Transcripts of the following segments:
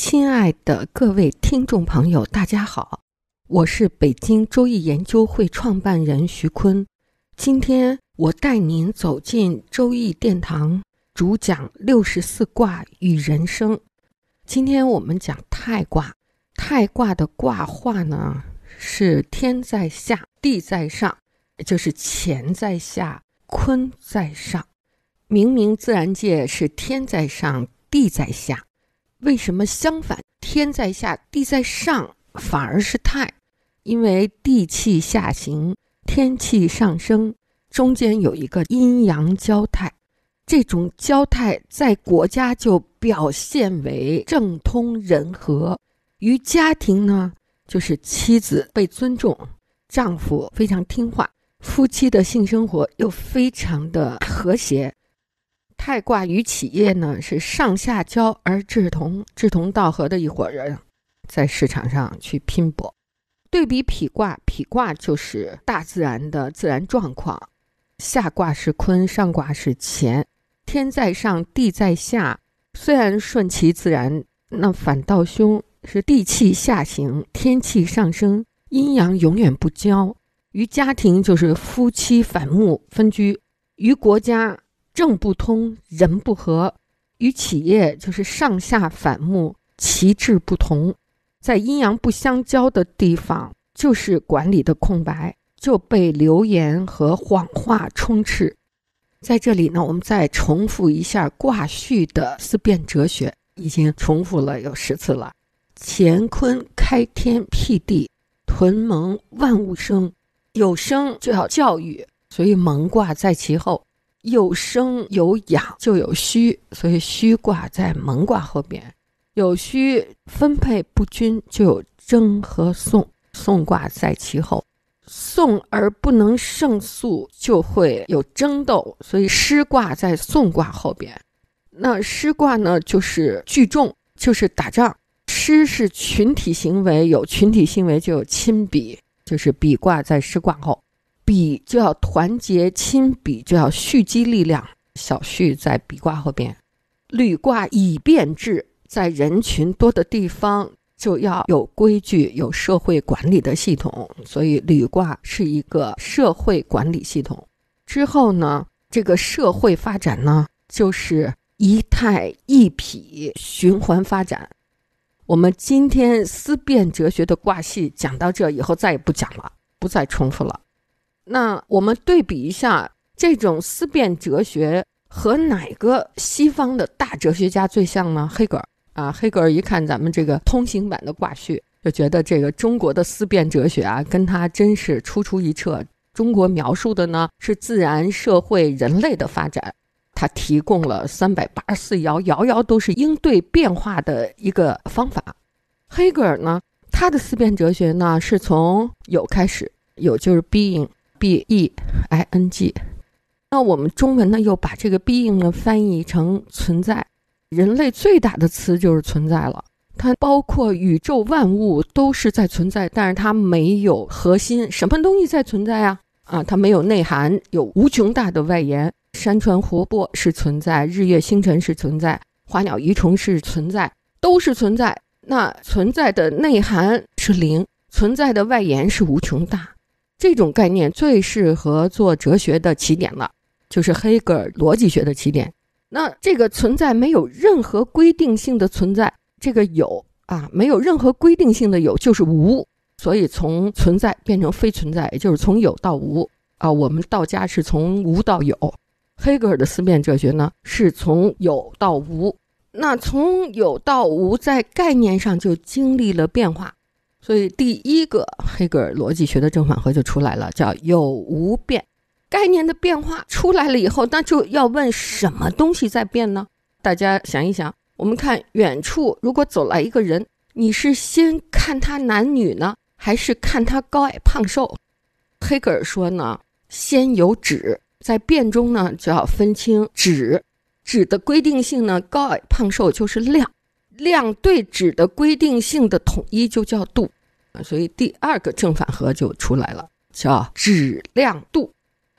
亲爱的各位听众朋友，大家好，我是北京周易研究会创办人徐坤。今天我带您走进周易殿堂，主讲六十四卦与人生。今天我们讲太卦，太卦的卦画呢是天在下，地在上，就是乾在下，坤在上。明明自然界是天在上，地在下。为什么相反？天在下，地在上，反而是太？因为地气下行，天气上升，中间有一个阴阳交泰。这种交泰在国家就表现为政通人和；于家庭呢，就是妻子被尊重，丈夫非常听话，夫妻的性生活又非常的和谐。太卦与企业呢是上下交而志同，志同道合的一伙人，在市场上去拼搏。对比否卦，否卦就是大自然的自然状况，下卦是坤，上卦是乾，天在上，地在下。虽然顺其自然，那反倒凶，是地气下行，天气上升，阴阳永远不交。于家庭就是夫妻反目分居，于国家。政不通，人不和，与企业就是上下反目，旗帜不同，在阴阳不相交的地方，就是管理的空白，就被流言和谎话充斥。在这里呢，我们再重复一下卦序的思辨哲学，已经重复了有十次了。乾坤开天辟地，屯蒙万物生，有生就要教育，所以蒙卦在其后。有生有养就有虚，所以虚卦在蒙卦后边。有虚分配不均就有争和讼，讼卦在其后。讼而不能胜诉就会有争斗，所以失卦在讼卦后边。那失卦呢，就是聚众，就是打仗。失是群体行为，有群体行为就有亲比，就是比卦在失卦后。比就要团结，亲比就要蓄积力量。小畜在比卦后边，履卦以变制，在人群多的地方就要有规矩，有社会管理的系统。所以履卦是一个社会管理系统。之后呢，这个社会发展呢，就是一泰一否循环发展。我们今天思辨哲学的卦系讲到这以后，再也不讲了，不再重复了。那我们对比一下这种思辨哲学和哪个西方的大哲学家最像呢？黑格尔啊，黑格尔一看咱们这个通行版的卦序，就觉得这个中国的思辨哲学啊，跟他真是出出一辙。中国描述的呢是自然、社会、人类的发展，他提供了三百八十四爻，爻爻都是应对变化的一个方法。黑格尔呢，他的思辨哲学呢是从有开始，有就是 being。B e i n g，那我们中文呢又把这个 being 呢翻译成存在。人类最大的词就是存在了，它包括宇宙万物都是在存在，但是它没有核心。什么东西在存在啊？啊，它没有内涵，有无穷大的外延。山川湖泊是存在，日月星辰是存在，花鸟鱼虫是存在，都是存在。那存在的内涵是零，存在的外延是无穷大。这种概念最适合做哲学的起点了，就是黑格尔逻辑学的起点。那这个存在没有任何规定性的存在，这个有啊，没有任何规定性的有就是无。所以从存在变成非存在，也就是从有到无啊。我们道家是从无到有，黑格尔的思辨哲学呢是从有到无。那从有到无，在概念上就经历了变化。所以，第一个黑格尔逻辑学的正反合就出来了，叫有无变。概念的变化出来了以后，那就要问什么东西在变呢？大家想一想，我们看远处如果走来一个人，你是先看他男女呢，还是看他高矮胖瘦？黑格尔说呢，先有指，在变中呢就要分清指，指的规定性呢，高矮胖瘦就是量，量对指的规定性的统一就叫度，所以第二个正反合就出来了，叫质量度。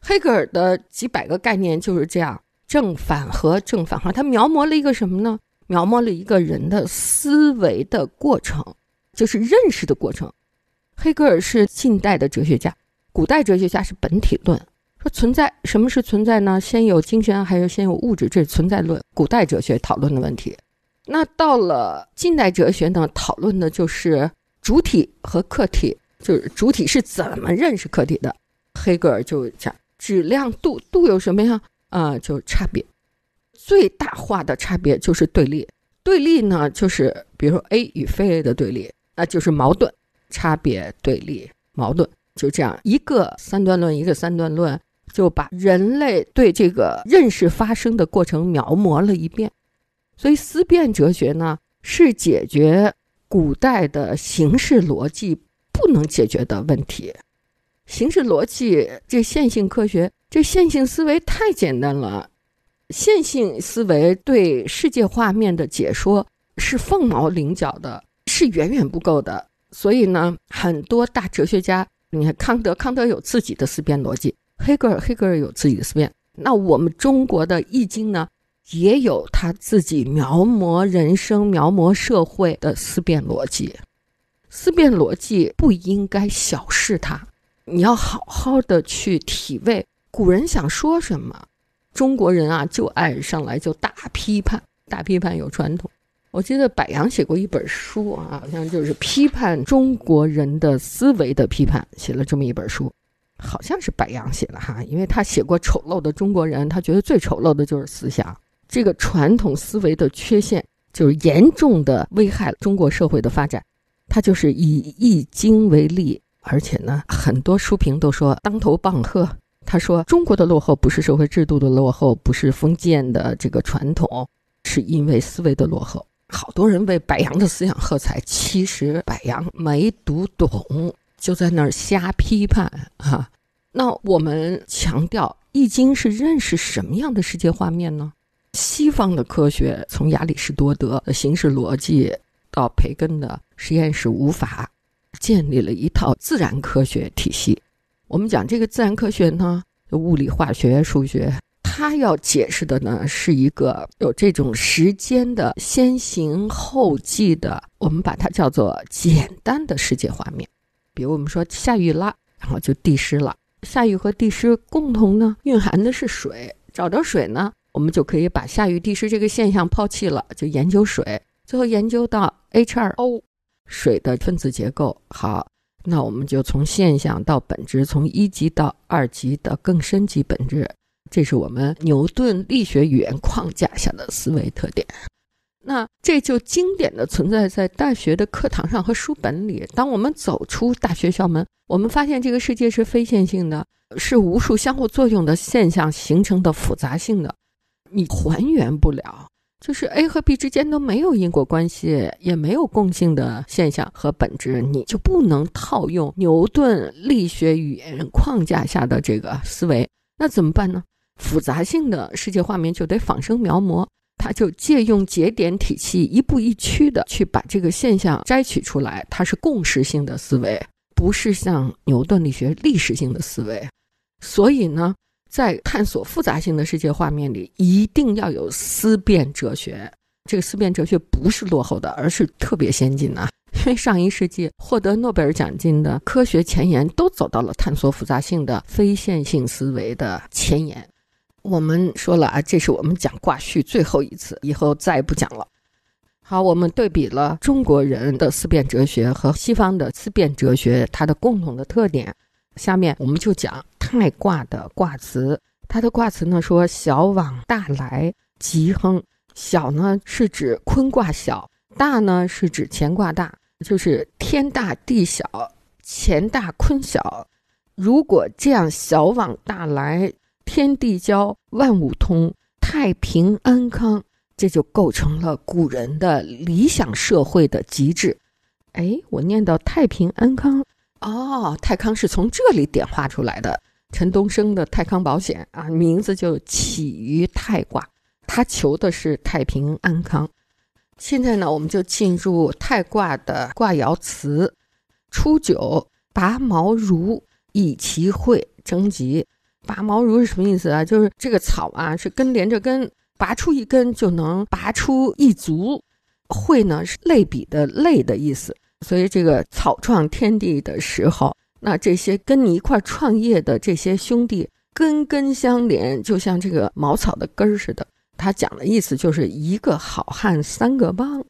黑格尔的几百个概念就是这样，正反合，正反合，他描摹了一个什么呢？描摹了一个人的思维的过程，就是认识的过程。黑格尔是近代的哲学家。古代哲学家是本体论，说存在什么是存在呢？先有精神还是先有物质？这是存在论。古代哲学讨论的问题。那到了近代哲学呢，讨论的就是主体和客体，就是主体是怎么认识客体的。黑格尔就讲质量度，度有什么呀？啊，就差别。最大化的差别就是对立。对立呢，就是比如说 A 与非 A 的对立，那就是矛盾。差别、对立、矛盾。就这样一个三段论，一个三段论，就把人类对这个认识发生的过程描摹了一遍。所以思辨哲学呢，是解决古代的形式逻辑不能解决的问题。形式逻辑这线性科学，这线性思维太简单了。线性思维对世界画面的解说是凤毛麟角的，是远远不够的。所以呢，很多大哲学家。你看康德，康德有自己的思辨逻辑；黑格尔，黑格尔有自己的思辨。那我们中国的易经呢，也有他自己描摹人生、描摹社会的思辨逻辑。思辨逻辑不应该小视它，你要好好的去体味古人想说什么。中国人啊，就爱上来就大批判，大批判有传统。我记得柏杨写过一本书啊，好像就是批判中国人的思维的批判，写了这么一本书，好像是柏杨写的哈，因为他写过丑陋的中国人，他觉得最丑陋的就是思想，这个传统思维的缺陷，就是严重的危害中国社会的发展。他就是以《易经》为例，而且呢，很多书评都说当头棒喝。他说中国的落后不是社会制度的落后，不是封建的这个传统，是因为思维的落后。好多人为柏杨的思想喝彩，其实柏杨没读懂，就在那儿瞎批判啊。那我们强调《易经》是认识什么样的世界画面呢？西方的科学，从亚里士多德的形式逻辑到培根的实验室无法，建立了一套自然科学体系。我们讲这个自然科学呢，物理、化学、数学。它要解释的呢，是一个有这种时间的先行后继的，我们把它叫做简单的世界画面。比如我们说下雨了，然后就地湿了。下雨和地湿共同呢蕴含的是水，找着水呢，我们就可以把下雨地湿这个现象抛弃了，就研究水。最后研究到 H2O，水的分子结构。好，那我们就从现象到本质，从一级到二级的更深级本质。这是我们牛顿力学语言框架下的思维特点，那这就经典的存在在大学的课堂上和书本里。当我们走出大学校门，我们发现这个世界是非线性的，是无数相互作用的现象形成的复杂性的，你还原不了。就是 A 和 B 之间都没有因果关系，也没有共性的现象和本质，你就不能套用牛顿力学语言框架下的这个思维。那怎么办呢？复杂性的世界画面就得仿生描摹，它就借用节点体系，一步一趋的去把这个现象摘取出来。它是共识性的思维，不是像牛顿力学历史性的思维。所以呢，在探索复杂性的世界画面里，一定要有思辨哲学。这个思辨哲学不是落后的，而是特别先进的。因为上一世纪获得诺贝尔奖金的科学前沿，都走到了探索复杂性的非线性思维的前沿。我们说了啊，这是我们讲卦序最后一次，以后再也不讲了。好，我们对比了中国人的思辨哲学和西方的思辨哲学，它的共同的特点。下面我们就讲太卦的卦辞。它的卦辞呢说：“小往大来，吉亨。”小呢是指坤卦小，大呢是指乾卦大，就是天大地小，乾大坤小。如果这样小往大来。天地交，万物通，太平安康，这就构成了古人的理想社会的极致。哎，我念到太平安康，哦，太康是从这里点化出来的。陈东升的太康保险啊，名字就起于泰卦，他求的是太平安康。现在呢，我们就进入太卦的卦爻辞。初九，拔毛茹以其会征集。拔毛茹是什么意思啊？就是这个草啊，是根连着根，拔出一根就能拔出一族。会呢是类比的类的意思，所以这个草创天地的时候。那这些跟你一块创业的这些兄弟，根根相连，就像这个茅草的根儿似的。他讲的意思就是一个好汉三个帮。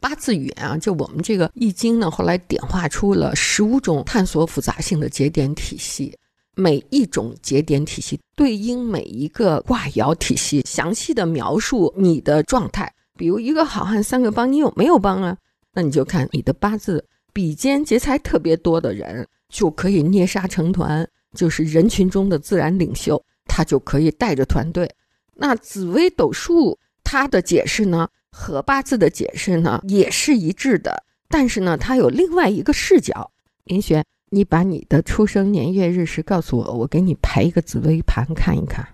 八字语言啊，就我们这个易经呢，后来点化出了十五种探索复杂性的节点体系，每一种节点体系对应每一个卦爻体系，详细的描述你的状态。比如一个好汉三个帮，你有没有帮啊？那你就看你的八字，比肩劫财特别多的人。就可以捏杀成团，就是人群中的自然领袖，他就可以带着团队。那紫微斗数它的解释呢，和八字的解释呢也是一致的，但是呢，它有另外一个视角。林雪，你把你的出生年月日时告诉我，我给你排一个紫微盘看一看。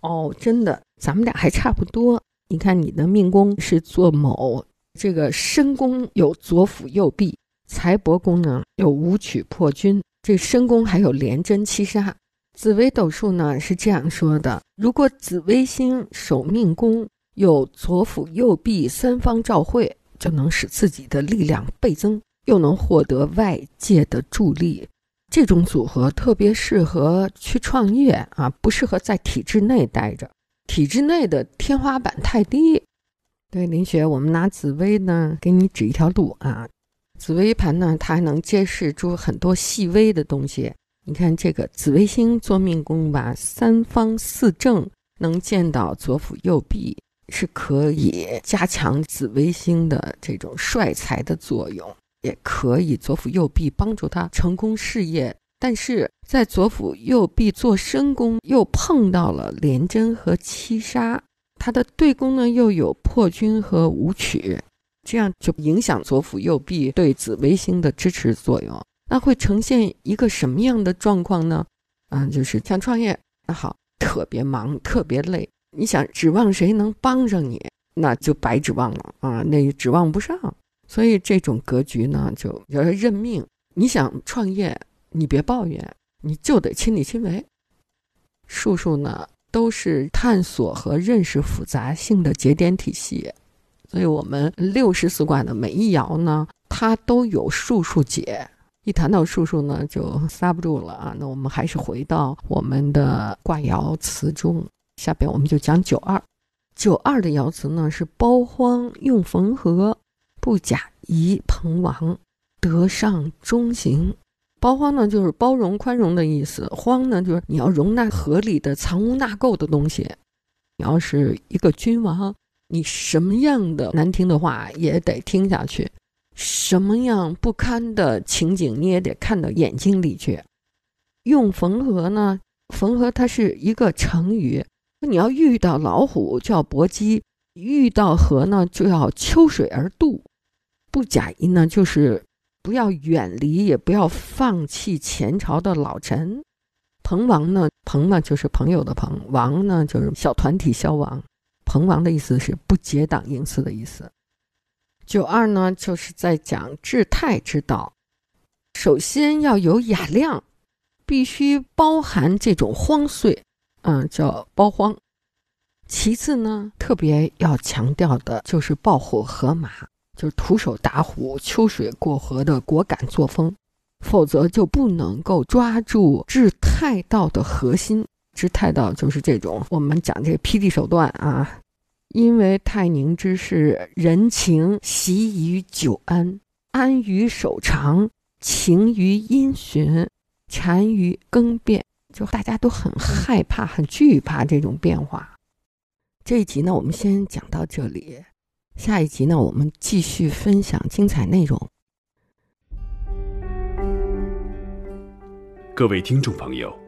哦，真的，咱们俩还差不多。你看你的命宫是做卯，这个申宫有左辅右弼。财帛宫呢有武曲破军，这申宫还有廉贞七杀。紫微斗数呢是这样说的：如果紫微星守命宫有左辅右弼三方照会，就能使自己的力量倍增，又能获得外界的助力。这种组合特别适合去创业啊，不适合在体制内待着。体制内的天花板太低。对林雪，我们拿紫薇呢给你指一条路啊。紫微盘呢，它还能揭示出很多细微的东西。你看这个紫微星做命宫吧，三方四正能见到左辅右弼，是可以加强紫微星的这种帅才的作用，也可以左辅右弼帮助他成功事业。但是在左辅右弼做申宫，又碰到了廉贞和七杀，他的对宫呢又有破军和武曲。这样就影响左辅右弼对紫微星的支持作用，那会呈现一个什么样的状况呢？嗯，就是想创业，那好，特别忙，特别累。你想指望谁能帮上你，那就白指望了啊，那指望不上。所以这种格局呢，就要认命。你想创业，你别抱怨，你就得亲力亲为。术数呢，都是探索和认识复杂性的节点体系。所以，我们六十四卦的每一爻呢，它都有术数解。一谈到术数呢，就刹不住了啊。那我们还是回到我们的卦爻辞中。下边我们就讲九二。九二的爻辞呢是包荒用缝合，不假宜朋王，德上中行。包荒呢就是包容宽容的意思，荒呢就是你要容纳合理的藏污纳垢的东西。你要是一个君王。你什么样的难听的话也得听下去，什么样不堪的情景你也得看到眼睛里去。用缝合呢？缝合它是一个成语，你要遇到老虎就要搏击，遇到河呢就要秋水而渡。不假意呢，就是不要远离，也不要放弃前朝的老臣。朋王呢？朋嘛就是朋友的朋，王呢就是小团体消亡。彭王的意思是不结党营私的意思。九二呢，就是在讲治泰之道。首先要有雅量，必须包含这种荒岁，嗯，叫包荒。其次呢，特别要强调的就是抱虎河马，就是徒手打虎、秋水过河的果敢作风，否则就不能够抓住治泰道的核心。之太道就是这种，我们讲这个霹雳手段啊，因为泰宁之事，人情习于久安，安于守常，情于因循，禅于更变，就大家都很害怕、很惧怕这种变化。这一集呢，我们先讲到这里，下一集呢，我们继续分享精彩内容。各位听众朋友。